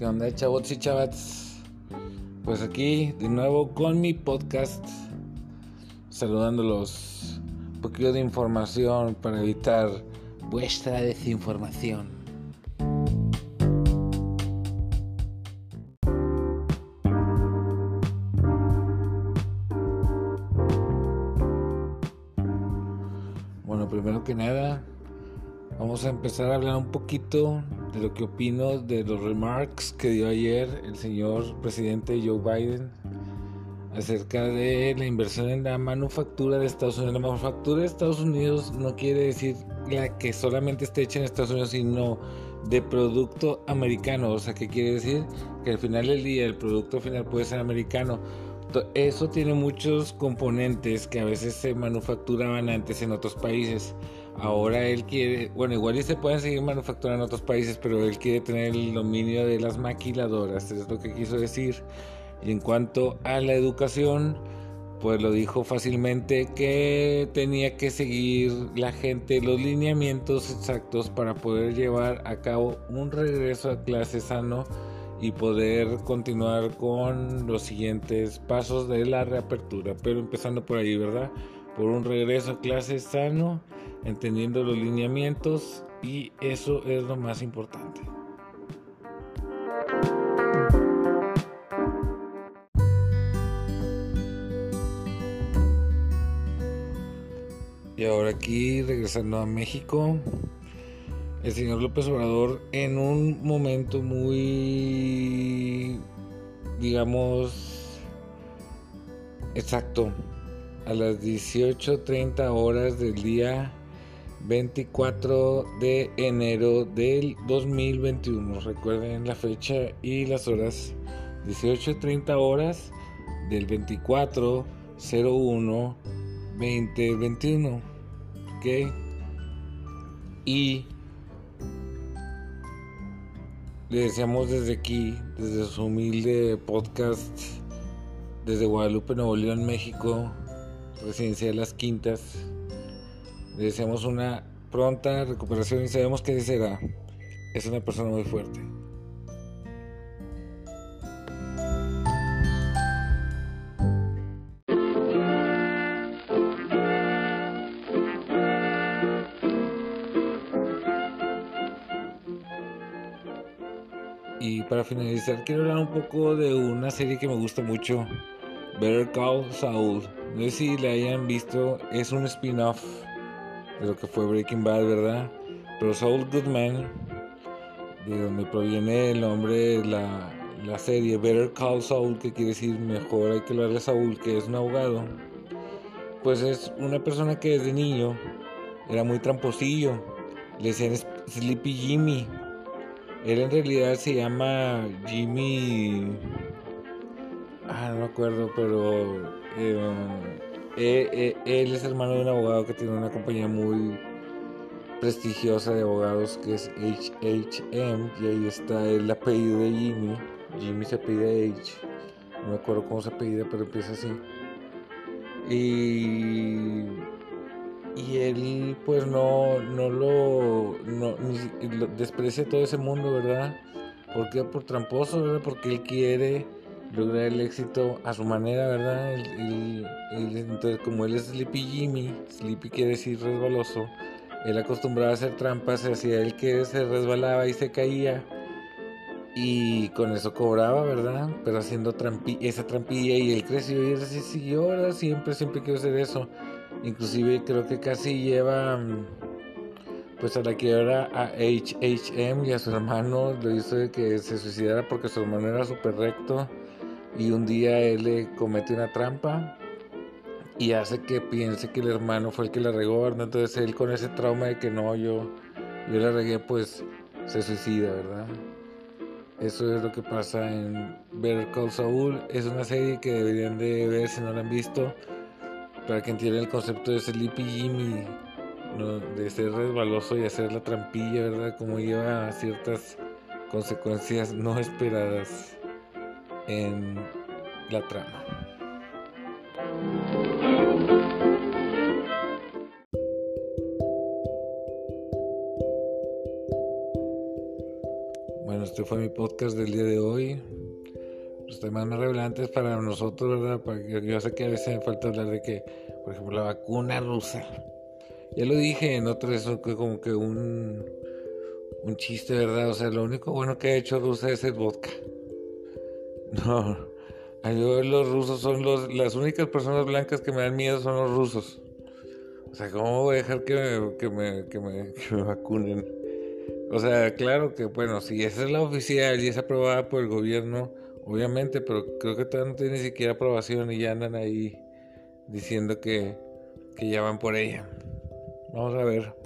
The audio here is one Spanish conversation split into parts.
¿Qué onda, chavos y chavats? Pues aquí de nuevo con mi podcast, saludándolos. Un poquito de información para evitar vuestra desinformación. Bueno, primero que nada, vamos a empezar a hablar un poquito de lo que opino de los remarks que dio ayer el señor presidente Joe Biden acerca de la inversión en la manufactura de Estados Unidos. La manufactura de Estados Unidos no quiere decir la que solamente esté hecha en Estados Unidos, sino de producto americano. O sea, ¿qué quiere decir? Que al final del día el producto final puede ser americano. Eso tiene muchos componentes que a veces se manufacturaban antes en otros países. Ahora él quiere, bueno, igual y se pueden seguir manufacturando en otros países, pero él quiere tener el dominio de las maquiladoras, es lo que quiso decir. Y en cuanto a la educación, pues lo dijo fácilmente que tenía que seguir la gente los lineamientos exactos para poder llevar a cabo un regreso a clase sano y poder continuar con los siguientes pasos de la reapertura. Pero empezando por ahí, ¿verdad? Por un regreso a clase sano, entendiendo los lineamientos y eso es lo más importante. Y ahora aquí, regresando a México, el señor López Obrador en un momento muy, digamos, exacto, a las 18.30 horas del día 24 de enero del 2021. Recuerden la fecha y las horas. 18.30 horas del 2401 2021. ¿Ok? Y le deseamos desde aquí, desde su humilde podcast, desde Guadalupe, Nuevo León, México, residencia de las Quintas. Le deseamos una pronta recuperación y sabemos que será. Es una persona muy fuerte. Y para finalizar, quiero hablar un poco de una serie que me gusta mucho, Better Call Saul. No sé si la hayan visto, es un spin-off de lo que fue Breaking Bad, ¿verdad? Pero Saul Goodman, de donde proviene el nombre de la, la serie Better Call Saul, que quiere decir mejor hay que hablarle a Saul, que es un abogado, pues es una persona que desde niño era muy tramposillo, le decían Sleepy Jimmy. Él en realidad se llama Jimmy. Ah, no me acuerdo, pero. Eh, eh, eh, él es hermano de un abogado que tiene una compañía muy prestigiosa de abogados que es HHM. Y ahí está el apellido de Jimmy. Jimmy se pide H. No me acuerdo cómo se apellida, pero empieza así. Y y él pues no, no lo, no, lo desprecia todo ese mundo, ¿verdad? ¿Por qué? Por tramposo, ¿verdad? Porque él quiere lograr el éxito a su manera, ¿verdad? entonces, como él es Sleepy Jimmy, Sleepy quiere decir resbaloso, él acostumbraba a hacer trampas, hacía él que se resbalaba y se caía. Y con eso cobraba, ¿verdad? Pero haciendo esa trampilla y él creció y él se siguió, ¿verdad? Siempre, siempre quiero hacer eso. Inclusive creo que casi lleva pues a la que era a HHM y a su hermano lo hizo de que se suicidara porque su hermano era súper recto y un día él le comete una trampa y hace que piense que el hermano fue el que la regó, entonces él con ese trauma de que no, yo, yo la regué, pues se suicida, ¿verdad? Eso es lo que pasa en Better Call Saul. Es una serie que deberían de ver si no la han visto para que entiendan el concepto de Sleepy Jimmy, de ser resbaloso y hacer la trampilla, ¿verdad? Como lleva a ciertas consecuencias no esperadas en la trama. Bueno, este fue mi podcast del día de hoy. Los temas más relevantes para nosotros, ¿verdad? Porque yo sé que a veces me falta hablar de que, por ejemplo, la vacuna rusa. Ya lo dije en otro, eso como que un, un chiste, ¿verdad? O sea, lo único bueno que ha hecho Rusia es el vodka. No, yo, los rusos son los, las únicas personas blancas que me dan miedo son los rusos. O sea, ¿cómo voy a dejar que me, que me, que me, que me vacunen? O sea, claro que, bueno, si esa es la oficial y es aprobada por el gobierno, obviamente, pero creo que todavía no tiene ni siquiera aprobación y ya andan ahí diciendo que, que ya van por ella. Vamos a ver.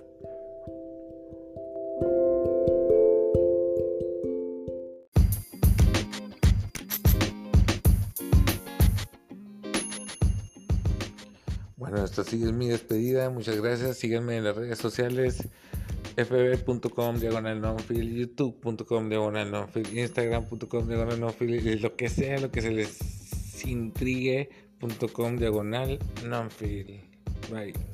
Bueno, esta sigue mi despedida. Muchas gracias. Síganme en las redes sociales fb.com diagonal nonfil, youtube.com diagonal nonfil, instagram.com diagonal nonfil, lo que sea, lo que se les intrigue.com diagonal nonfil. Bye.